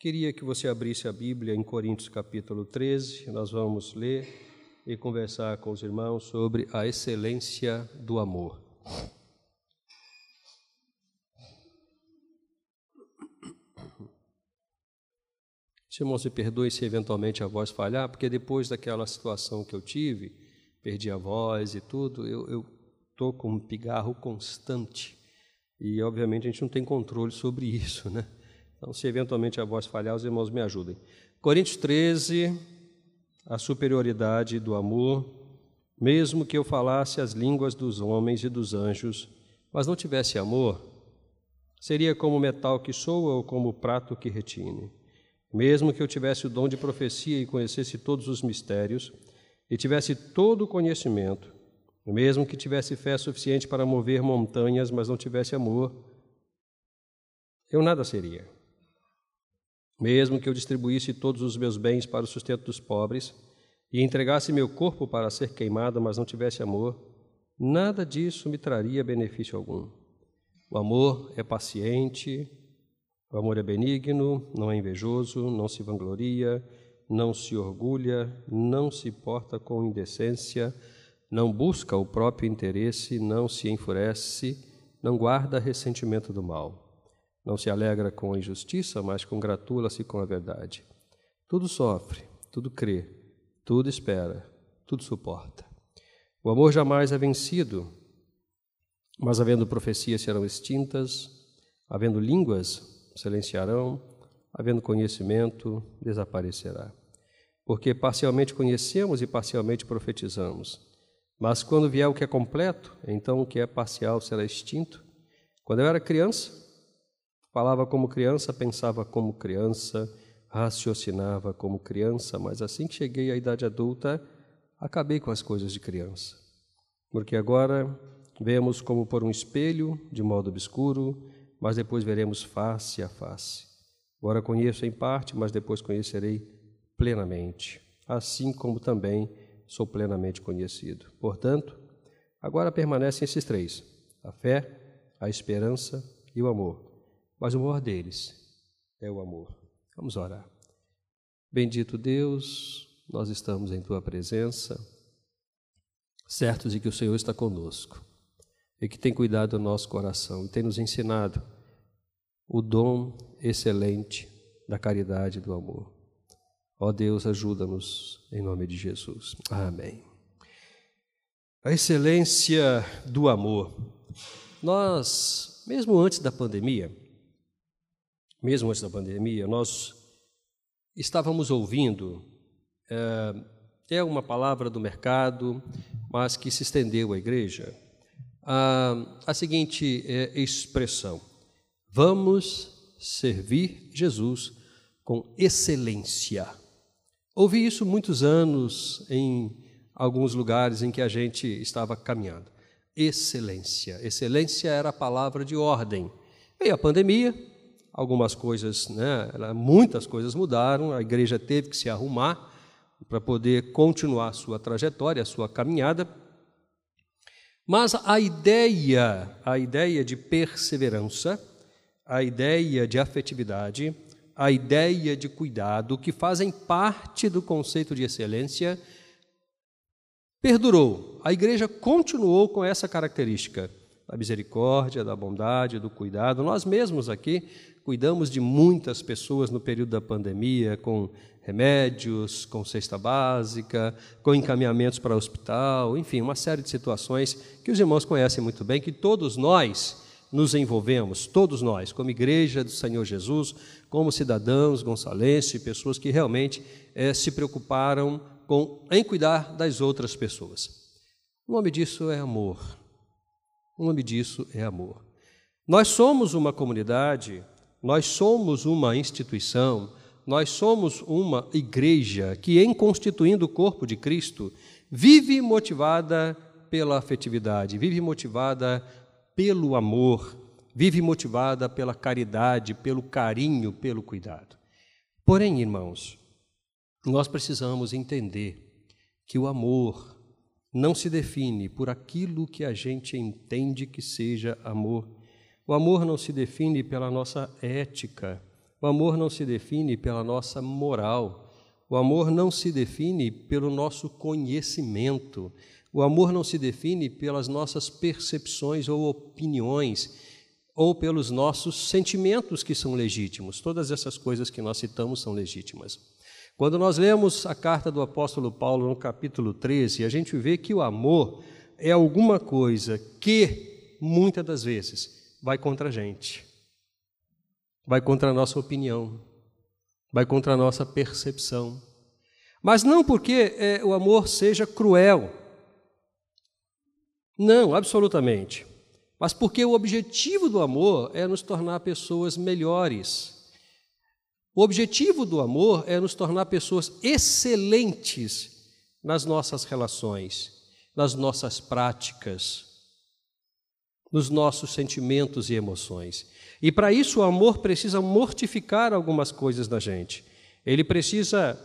Queria que você abrisse a Bíblia em Coríntios capítulo 13, nós vamos ler e conversar com os irmãos sobre a excelência do amor. Irmão, se perdoe se eventualmente a voz falhar, porque depois daquela situação que eu tive, perdi a voz e tudo, eu estou com um pigarro constante. E, obviamente, a gente não tem controle sobre isso, né? Então, se eventualmente a voz falhar, os irmãos me ajudem. Coríntios 13, a superioridade do amor. Mesmo que eu falasse as línguas dos homens e dos anjos, mas não tivesse amor, seria como metal que soa ou como prato que retine. Mesmo que eu tivesse o dom de profecia e conhecesse todos os mistérios, e tivesse todo o conhecimento, mesmo que tivesse fé suficiente para mover montanhas, mas não tivesse amor, eu nada seria. Mesmo que eu distribuísse todos os meus bens para o sustento dos pobres e entregasse meu corpo para ser queimado, mas não tivesse amor, nada disso me traria benefício algum. O amor é paciente, o amor é benigno, não é invejoso, não se vangloria, não se orgulha, não se porta com indecência, não busca o próprio interesse, não se enfurece, não guarda ressentimento do mal. Não se alegra com a injustiça, mas congratula-se com a verdade. Tudo sofre, tudo crê, tudo espera, tudo suporta. O amor jamais é vencido, mas havendo profecias serão extintas, havendo línguas silenciarão, havendo conhecimento desaparecerá. Porque parcialmente conhecemos e parcialmente profetizamos. Mas quando vier o que é completo, então o que é parcial será extinto. Quando eu era criança, Falava como criança, pensava como criança, raciocinava como criança, mas assim que cheguei à idade adulta, acabei com as coisas de criança. Porque agora vemos como por um espelho, de modo obscuro, mas depois veremos face a face. Agora conheço em parte, mas depois conhecerei plenamente, assim como também sou plenamente conhecido. Portanto, agora permanecem esses três: a fé, a esperança e o amor. Mas o maior deles é o amor. Vamos orar. Bendito Deus, nós estamos em tua presença, certos de que o Senhor está conosco e que tem cuidado do nosso coração e tem nos ensinado o dom excelente da caridade e do amor. Ó Deus, ajuda-nos em nome de Jesus. Amém. A excelência do amor. Nós, mesmo antes da pandemia, mesmo antes da pandemia, nós estávamos ouvindo é, é uma palavra do mercado, mas que se estendeu à igreja, a, a seguinte é, expressão: vamos servir Jesus com excelência. Ouvi isso muitos anos em alguns lugares em que a gente estava caminhando. Excelência. Excelência era a palavra de ordem. Veio a pandemia, algumas coisas, né, muitas coisas mudaram, a igreja teve que se arrumar para poder continuar a sua trajetória, a sua caminhada. Mas a ideia, a ideia de perseverança, a ideia de afetividade, a ideia de cuidado, que fazem parte do conceito de excelência, perdurou. A igreja continuou com essa característica da misericórdia, da bondade, do cuidado. Nós mesmos aqui Cuidamos de muitas pessoas no período da pandemia, com remédios, com cesta básica, com encaminhamentos para hospital, enfim, uma série de situações que os irmãos conhecem muito bem, que todos nós nos envolvemos, todos nós, como igreja do Senhor Jesus, como cidadãos gonçalenses, pessoas que realmente é, se preocuparam com, em cuidar das outras pessoas. O nome disso é amor. O nome disso é amor. Nós somos uma comunidade nós somos uma instituição, nós somos uma igreja que, em constituindo o corpo de Cristo, vive motivada pela afetividade, vive motivada pelo amor, vive motivada pela caridade, pelo carinho, pelo cuidado. Porém, irmãos, nós precisamos entender que o amor não se define por aquilo que a gente entende que seja amor o amor não se define pela nossa ética, O amor não se define pela nossa moral. O amor não se define pelo nosso conhecimento. O amor não se define pelas nossas percepções ou opiniões ou pelos nossos sentimentos que são legítimos. Todas essas coisas que nós citamos são legítimas. Quando nós lemos a carta do apóstolo Paulo no capítulo 13, a gente vê que o amor é alguma coisa que, muitas das vezes, vai contra a gente, vai contra a nossa opinião, vai contra a nossa percepção. Mas não porque é, o amor seja cruel. Não, absolutamente mas porque o objetivo do amor é nos tornar pessoas melhores. O objetivo do amor é nos tornar pessoas excelentes nas nossas relações, nas nossas práticas, nos nossos sentimentos e emoções. E para isso o amor precisa mortificar algumas coisas da gente. Ele precisa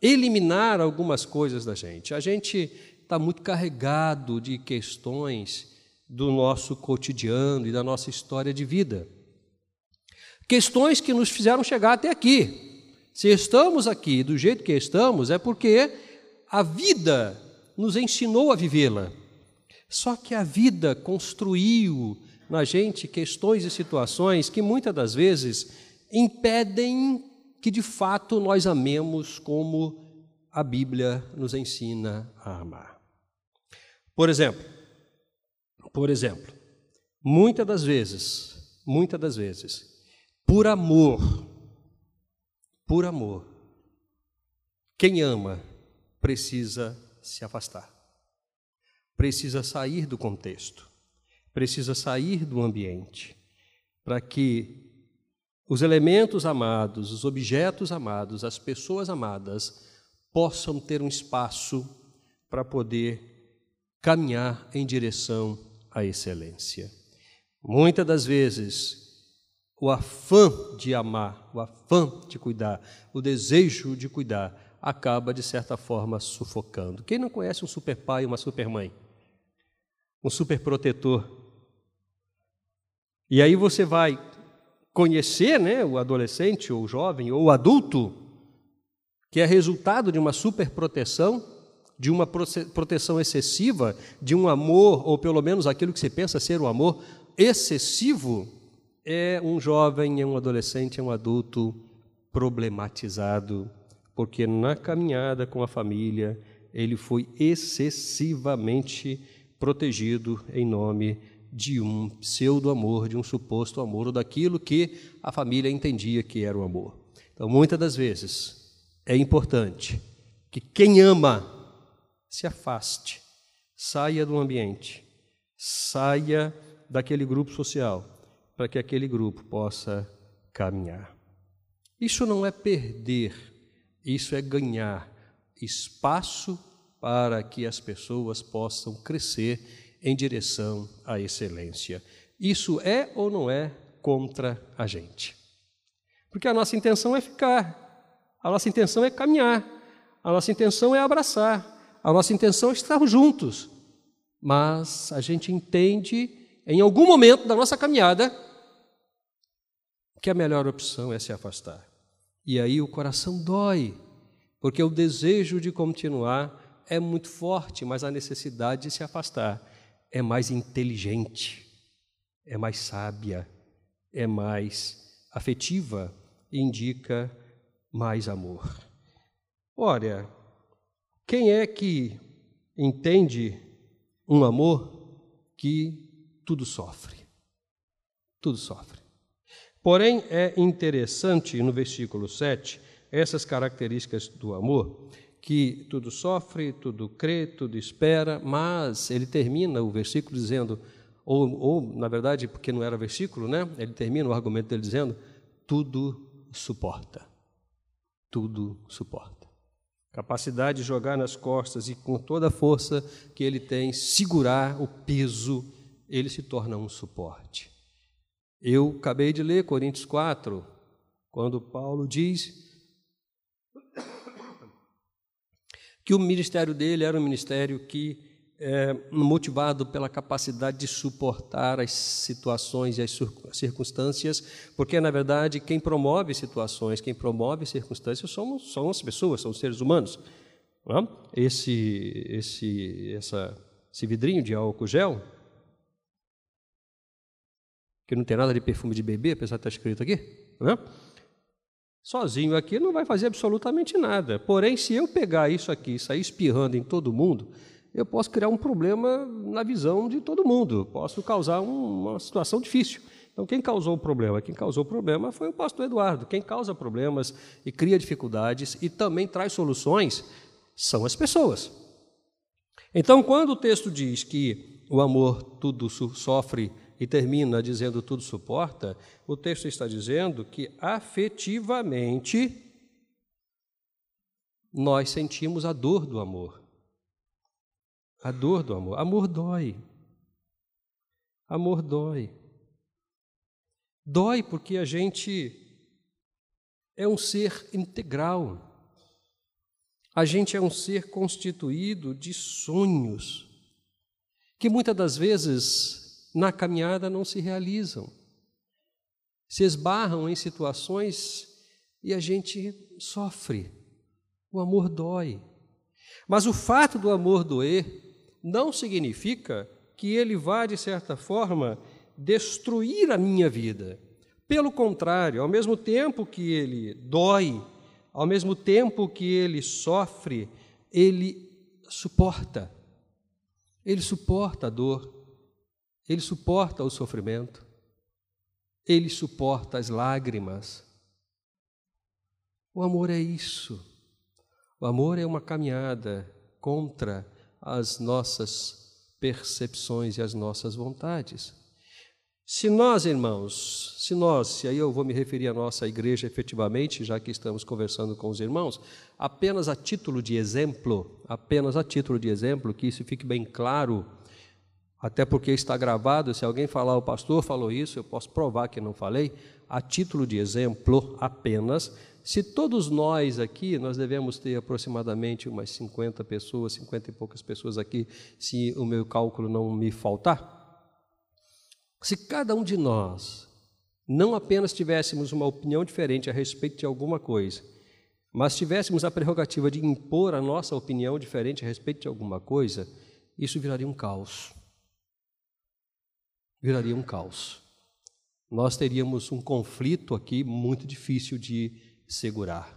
eliminar algumas coisas da gente. A gente está muito carregado de questões do nosso cotidiano e da nossa história de vida. Questões que nos fizeram chegar até aqui. Se estamos aqui do jeito que estamos, é porque a vida nos ensinou a vivê-la. Só que a vida construiu na gente questões e situações que muitas das vezes impedem que de fato nós amemos como a Bíblia nos ensina a amar. Por exemplo, por exemplo, muitas das vezes, muitas das vezes, por amor, por amor, quem ama precisa se afastar, precisa sair do contexto, precisa sair do ambiente, para que os elementos amados, os objetos amados, as pessoas amadas possam ter um espaço para poder caminhar em direção a excelência. Muitas das vezes, o afã de amar, o afã de cuidar, o desejo de cuidar, acaba, de certa forma, sufocando. Quem não conhece um super pai uma super mãe? Um super protetor. E aí você vai conhecer né, o adolescente, ou o jovem, ou o adulto, que é resultado de uma super proteção de uma proteção excessiva, de um amor, ou pelo menos aquilo que se pensa ser um amor excessivo, é um jovem, é um adolescente, é um adulto problematizado, porque na caminhada com a família ele foi excessivamente protegido em nome de um pseudo-amor, de um suposto amor, ou daquilo que a família entendia que era o amor. Então, muitas das vezes, é importante que quem ama se afaste, saia do ambiente, saia daquele grupo social, para que aquele grupo possa caminhar. Isso não é perder, isso é ganhar espaço para que as pessoas possam crescer em direção à excelência. Isso é ou não é contra a gente? Porque a nossa intenção é ficar, a nossa intenção é caminhar, a nossa intenção é abraçar, a nossa intenção é estar juntos, mas a gente entende em algum momento da nossa caminhada que a melhor opção é se afastar. E aí o coração dói, porque o desejo de continuar é muito forte, mas a necessidade de se afastar é mais inteligente, é mais sábia, é mais afetiva e indica mais amor. Olha, quem é que entende um amor que tudo sofre? Tudo sofre. Porém, é interessante no versículo 7 essas características do amor, que tudo sofre, tudo crê, tudo espera, mas ele termina o versículo dizendo, ou, ou na verdade, porque não era versículo, né? Ele termina o argumento dele dizendo: tudo suporta. Tudo suporta. Capacidade de jogar nas costas e com toda a força que ele tem, segurar o peso, ele se torna um suporte. Eu acabei de ler Coríntios 4, quando Paulo diz que o ministério dele era um ministério que é motivado pela capacidade de suportar as situações e as circunstâncias, porque, na verdade, quem promove situações, quem promove circunstâncias somos, são as pessoas, são os seres humanos. É? Esse, esse, essa, esse vidrinho de álcool gel, que não tem nada de perfume de bebê, apesar de estar escrito aqui, não é? sozinho aqui não vai fazer absolutamente nada. Porém, se eu pegar isso aqui e sair espirrando em todo mundo, eu posso criar um problema na visão de todo mundo, posso causar um, uma situação difícil. Então, quem causou o problema? Quem causou o problema foi o pastor Eduardo. Quem causa problemas e cria dificuldades e também traz soluções são as pessoas. Então, quando o texto diz que o amor tudo sofre e termina dizendo tudo suporta, o texto está dizendo que afetivamente nós sentimos a dor do amor. A dor do amor. Amor dói. Amor dói. Dói porque a gente é um ser integral. A gente é um ser constituído de sonhos que muitas das vezes na caminhada não se realizam. Se esbarram em situações e a gente sofre. O amor dói. Mas o fato do amor doer não significa que ele vá, de certa forma, destruir a minha vida. Pelo contrário, ao mesmo tempo que ele dói, ao mesmo tempo que ele sofre, ele suporta. Ele suporta a dor, ele suporta o sofrimento, ele suporta as lágrimas. O amor é isso. O amor é uma caminhada contra as nossas percepções e as nossas vontades. Se nós, irmãos, se nós, e aí eu vou me referir à nossa igreja efetivamente, já que estamos conversando com os irmãos, apenas a título de exemplo, apenas a título de exemplo, que isso fique bem claro, até porque está gravado, se alguém falar o pastor falou isso, eu posso provar que não falei, a título de exemplo apenas, se todos nós aqui, nós devemos ter aproximadamente umas 50 pessoas, 50 e poucas pessoas aqui, se o meu cálculo não me faltar. Se cada um de nós não apenas tivéssemos uma opinião diferente a respeito de alguma coisa, mas tivéssemos a prerrogativa de impor a nossa opinião diferente a respeito de alguma coisa, isso viraria um caos. Viraria um caos. Nós teríamos um conflito aqui muito difícil de segurar.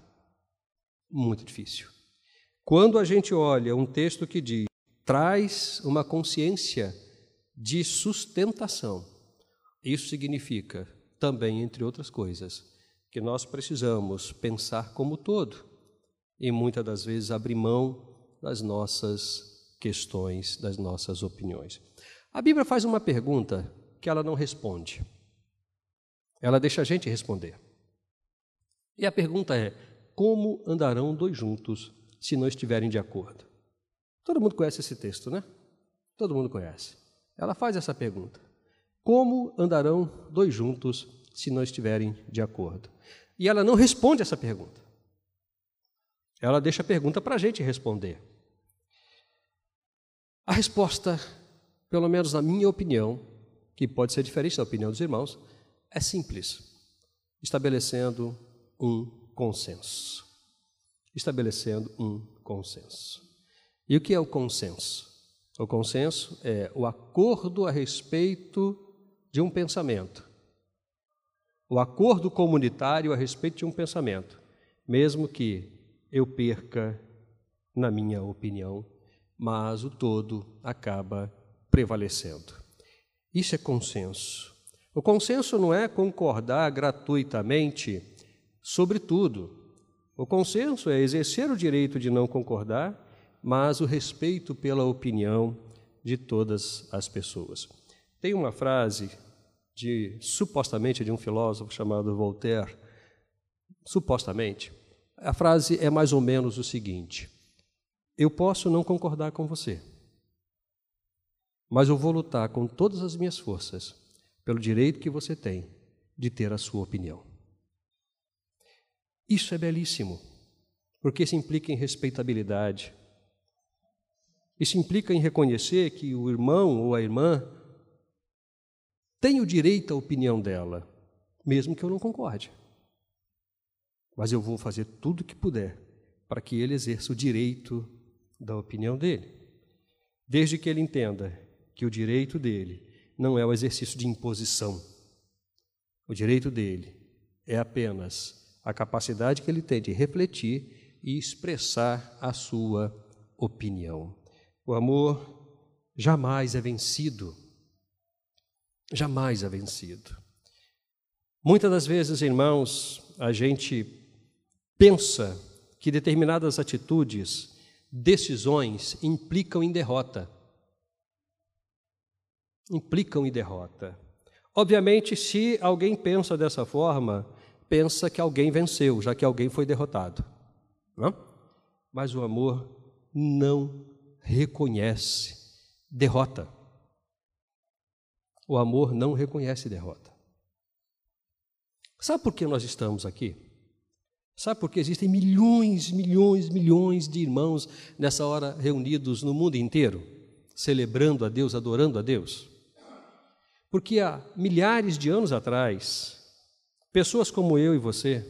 Muito difícil. Quando a gente olha um texto que diz, traz uma consciência de sustentação, isso significa também, entre outras coisas, que nós precisamos pensar como todo e muitas das vezes abrir mão das nossas questões, das nossas opiniões. A Bíblia faz uma pergunta que ela não responde. Ela deixa a gente responder. E a pergunta é: como andarão dois juntos se não estiverem de acordo? Todo mundo conhece esse texto, né? Todo mundo conhece. Ela faz essa pergunta: Como andarão dois juntos se não estiverem de acordo? E ela não responde essa pergunta. Ela deixa a pergunta para a gente responder. A resposta, pelo menos na minha opinião, que pode ser diferente da opinião dos irmãos, é simples, estabelecendo um consenso. Estabelecendo um consenso. E o que é o consenso? O consenso é o acordo a respeito de um pensamento. O acordo comunitário a respeito de um pensamento, mesmo que eu perca na minha opinião, mas o todo acaba prevalecendo. Isso é consenso. O consenso não é concordar gratuitamente Sobretudo, o consenso é exercer o direito de não concordar, mas o respeito pela opinião de todas as pessoas. Tem uma frase de supostamente de um filósofo chamado Voltaire, supostamente. A frase é mais ou menos o seguinte: Eu posso não concordar com você, mas eu vou lutar com todas as minhas forças pelo direito que você tem de ter a sua opinião. Isso é belíssimo, porque isso implica em respeitabilidade. Isso implica em reconhecer que o irmão ou a irmã tem o direito à opinião dela, mesmo que eu não concorde. Mas eu vou fazer tudo o que puder para que ele exerça o direito da opinião dele, desde que ele entenda que o direito dele não é o exercício de imposição. O direito dele é apenas a capacidade que ele tem de refletir e expressar a sua opinião. O amor jamais é vencido. Jamais é vencido. Muitas das vezes, irmãos, a gente pensa que determinadas atitudes, decisões implicam em derrota. Implicam em derrota. Obviamente, se alguém pensa dessa forma, pensa que alguém venceu, já que alguém foi derrotado. Não? Mas o amor não reconhece derrota. O amor não reconhece derrota. Sabe por que nós estamos aqui? Sabe por que existem milhões, milhões, milhões de irmãos nessa hora reunidos no mundo inteiro, celebrando a Deus, adorando a Deus? Porque há milhares de anos atrás, pessoas como eu e você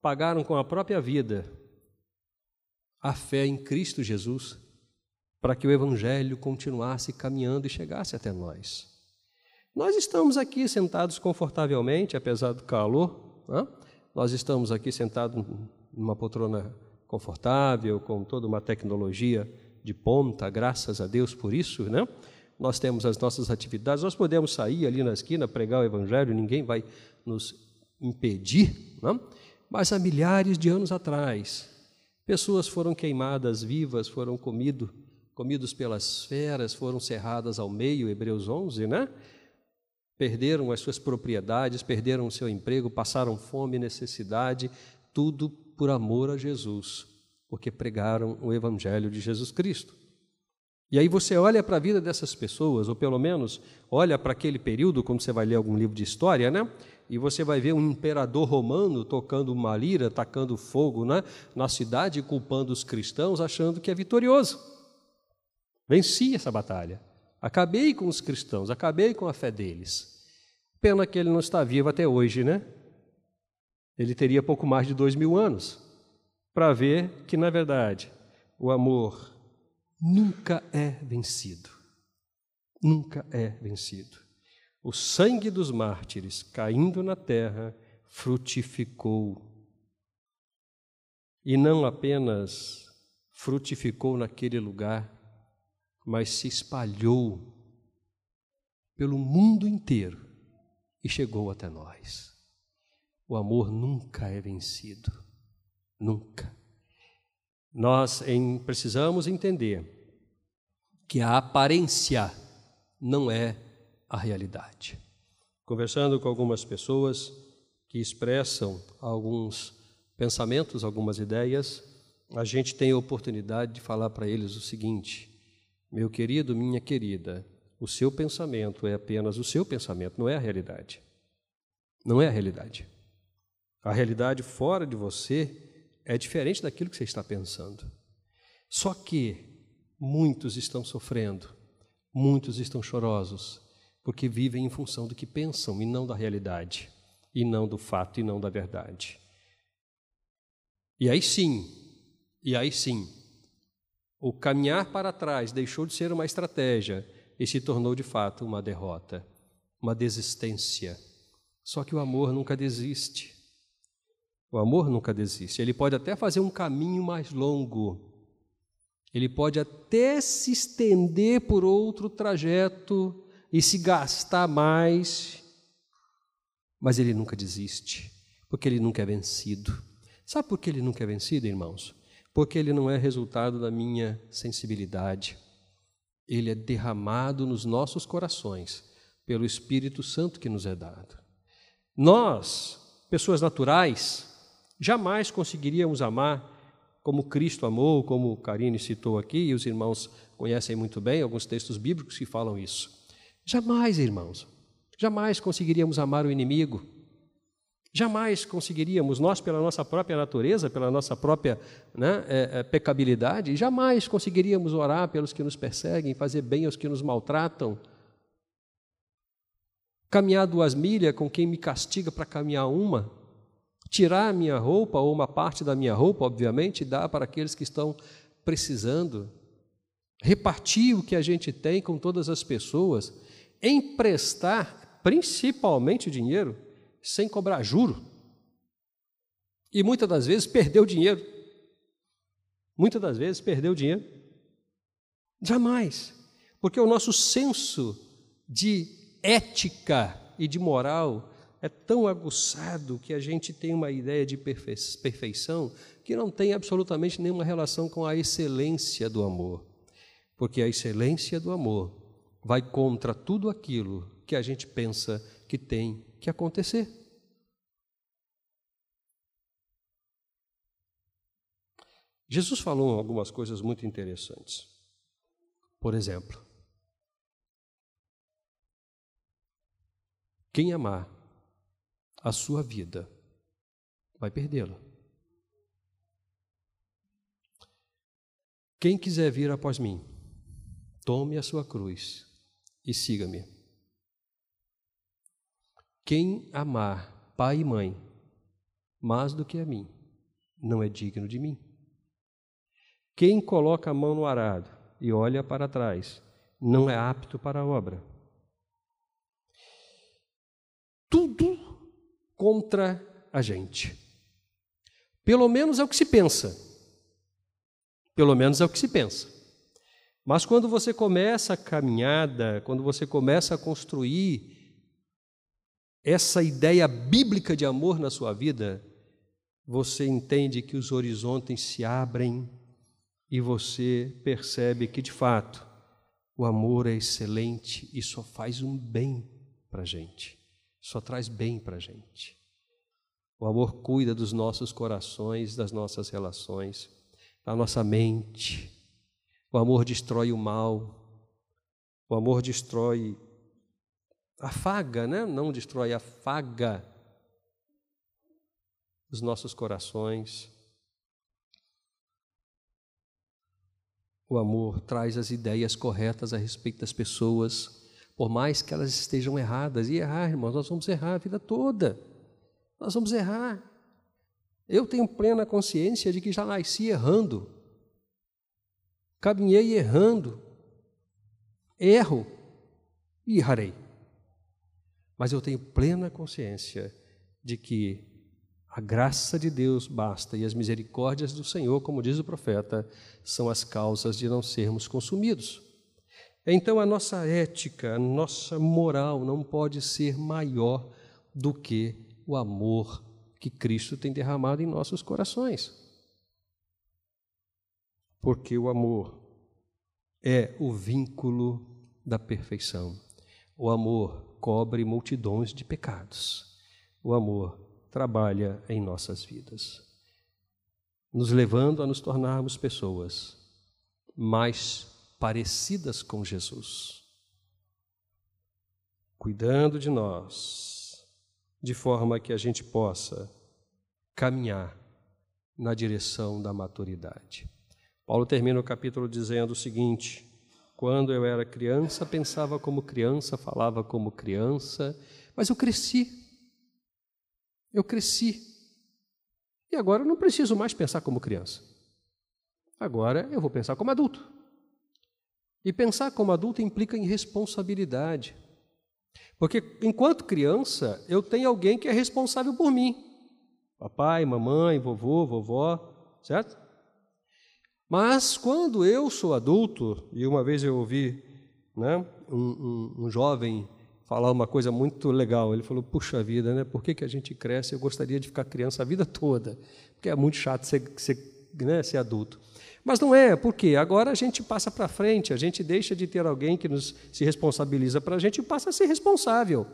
pagaram com a própria vida a fé em Cristo Jesus para que o Evangelho continuasse caminhando e chegasse até nós. Nós estamos aqui sentados confortavelmente, apesar do calor, né? nós estamos aqui sentados numa poltrona confortável, com toda uma tecnologia de ponta, graças a Deus por isso, né? Nós temos as nossas atividades, nós podemos sair ali na esquina, pregar o Evangelho, ninguém vai nos impedir, né? mas há milhares de anos atrás, Pessoas foram queimadas vivas, foram comido, comidos pelas feras, foram cerradas ao meio, Hebreus 11, né? Perderam as suas propriedades, perderam o seu emprego, passaram fome necessidade, tudo por amor a Jesus, porque pregaram o evangelho de Jesus Cristo. E aí você olha para a vida dessas pessoas, ou pelo menos olha para aquele período, quando você vai ler algum livro de história, né? e você vai ver um imperador romano tocando uma lira, tacando fogo né, na cidade, culpando os cristãos, achando que é vitorioso. Venci essa batalha. Acabei com os cristãos, acabei com a fé deles. Pena que ele não está vivo até hoje, né? Ele teria pouco mais de dois mil anos para ver que, na verdade, o amor nunca é vencido. Nunca é vencido. O sangue dos mártires caindo na terra frutificou. E não apenas frutificou naquele lugar, mas se espalhou pelo mundo inteiro e chegou até nós. O amor nunca é vencido, nunca. Nós em, precisamos entender que a aparência não é a realidade. Conversando com algumas pessoas que expressam alguns pensamentos, algumas ideias, a gente tem a oportunidade de falar para eles o seguinte: meu querido, minha querida, o seu pensamento é apenas o seu pensamento, não é a realidade. Não é a realidade. A realidade fora de você é diferente daquilo que você está pensando. Só que muitos estão sofrendo, muitos estão chorosos, porque vivem em função do que pensam e não da realidade, e não do fato e não da verdade. E aí sim, e aí sim, o caminhar para trás deixou de ser uma estratégia e se tornou de fato uma derrota, uma desistência. Só que o amor nunca desiste. O amor nunca desiste. Ele pode até fazer um caminho mais longo. Ele pode até se estender por outro trajeto e se gastar mais, mas ele nunca desiste, porque ele nunca é vencido. Sabe por que ele nunca é vencido, irmãos? Porque ele não é resultado da minha sensibilidade. Ele é derramado nos nossos corações pelo Espírito Santo que nos é dado. Nós, pessoas naturais, jamais conseguiríamos amar como Cristo amou, como Karine citou aqui, e os irmãos conhecem muito bem alguns textos bíblicos que falam isso. Jamais, irmãos, jamais conseguiríamos amar o inimigo. Jamais conseguiríamos, nós, pela nossa própria natureza, pela nossa própria né, é, é, pecabilidade, jamais conseguiríamos orar pelos que nos perseguem, fazer bem aos que nos maltratam, caminhar duas milhas com quem me castiga para caminhar uma, tirar a minha roupa, ou uma parte da minha roupa, obviamente, e dar para aqueles que estão precisando, repartir o que a gente tem com todas as pessoas, emprestar principalmente dinheiro sem cobrar juro. E muitas das vezes perdeu dinheiro. Muitas das vezes perdeu dinheiro. Jamais. Porque o nosso senso de ética e de moral é tão aguçado que a gente tem uma ideia de perfeição que não tem absolutamente nenhuma relação com a excelência do amor. Porque a excelência do amor vai contra tudo aquilo que a gente pensa que tem que acontecer. Jesus falou algumas coisas muito interessantes. Por exemplo, quem amar a sua vida vai perdê-la. Quem quiser vir após mim, tome a sua cruz e siga-me. Quem amar pai e mãe mais do que a mim, não é digno de mim. Quem coloca a mão no arado e olha para trás, não é apto para a obra. Tudo contra a gente. Pelo menos é o que se pensa. Pelo menos é o que se pensa. Mas quando você começa a caminhada, quando você começa a construir essa ideia bíblica de amor na sua vida, você entende que os horizontes se abrem e você percebe que, de fato, o amor é excelente e só faz um bem para a gente, só traz bem para a gente. O amor cuida dos nossos corações, das nossas relações, da nossa mente. O amor destrói o mal. O amor destrói afaga, né? não destrói, afaga os nossos corações. O amor traz as ideias corretas a respeito das pessoas, por mais que elas estejam erradas. E errar, irmãos, nós vamos errar a vida toda. Nós vamos errar. Eu tenho plena consciência de que já nasci errando. Caminhei errando. Erro e errarei. Mas eu tenho plena consciência de que a graça de Deus basta e as misericórdias do Senhor, como diz o profeta, são as causas de não sermos consumidos. Então a nossa ética, a nossa moral não pode ser maior do que o amor que Cristo tem derramado em nossos corações. Porque o amor é o vínculo da perfeição. O amor cobre multidões de pecados. O amor trabalha em nossas vidas, nos levando a nos tornarmos pessoas mais parecidas com Jesus, cuidando de nós, de forma que a gente possa caminhar na direção da maturidade. Paulo termina o capítulo dizendo o seguinte: quando eu era criança, pensava como criança, falava como criança, mas eu cresci. Eu cresci. E agora eu não preciso mais pensar como criança. Agora eu vou pensar como adulto. E pensar como adulto implica em responsabilidade. Porque enquanto criança, eu tenho alguém que é responsável por mim. Papai, mamãe, vovô, vovó, certo? Mas quando eu sou adulto, e uma vez eu ouvi né, um, um, um, jovem falar uma coisa muito legal, ele falou: Puxa vida, né, por que, que a gente cresce? Eu gostaria de ficar criança a vida toda, porque é muito chato ser, ser, né, ser adulto. Mas não é, porque agora a gente passa para frente, a gente deixa de ter alguém que nos se responsabiliza para a gente e passa a ser responsável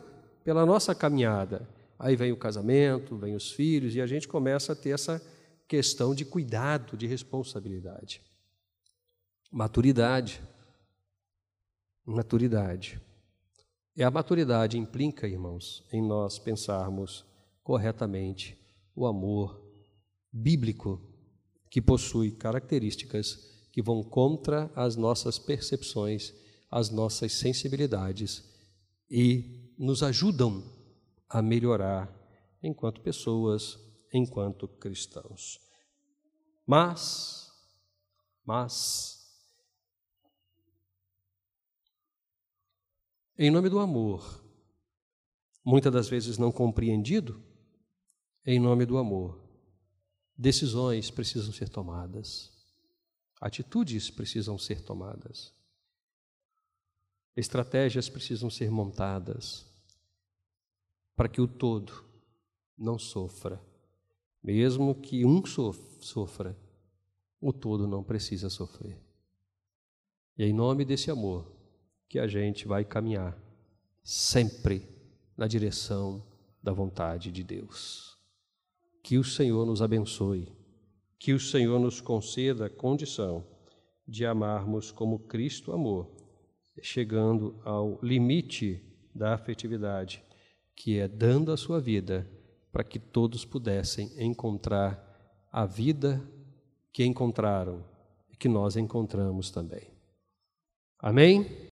pela nossa caminhada. Aí vem o casamento, vem os filhos, e a gente começa a ter essa questão de cuidado, de responsabilidade. Maturidade. Maturidade. E a maturidade implica, irmãos, em nós pensarmos corretamente o amor bíblico que possui características que vão contra as nossas percepções, as nossas sensibilidades e nos ajudam a melhorar enquanto pessoas, enquanto cristãos. Mas, mas, em nome do amor, muitas das vezes não compreendido, em nome do amor, decisões precisam ser tomadas, atitudes precisam ser tomadas, estratégias precisam ser montadas para que o todo não sofra. Mesmo que um sofra, o todo não precisa sofrer. E é em nome desse amor que a gente vai caminhar sempre na direção da vontade de Deus. Que o Senhor nos abençoe, que o Senhor nos conceda a condição de amarmos como Cristo amou, chegando ao limite da afetividade, que é dando a sua vida para que todos pudessem encontrar a vida que encontraram e que nós encontramos também. Amém?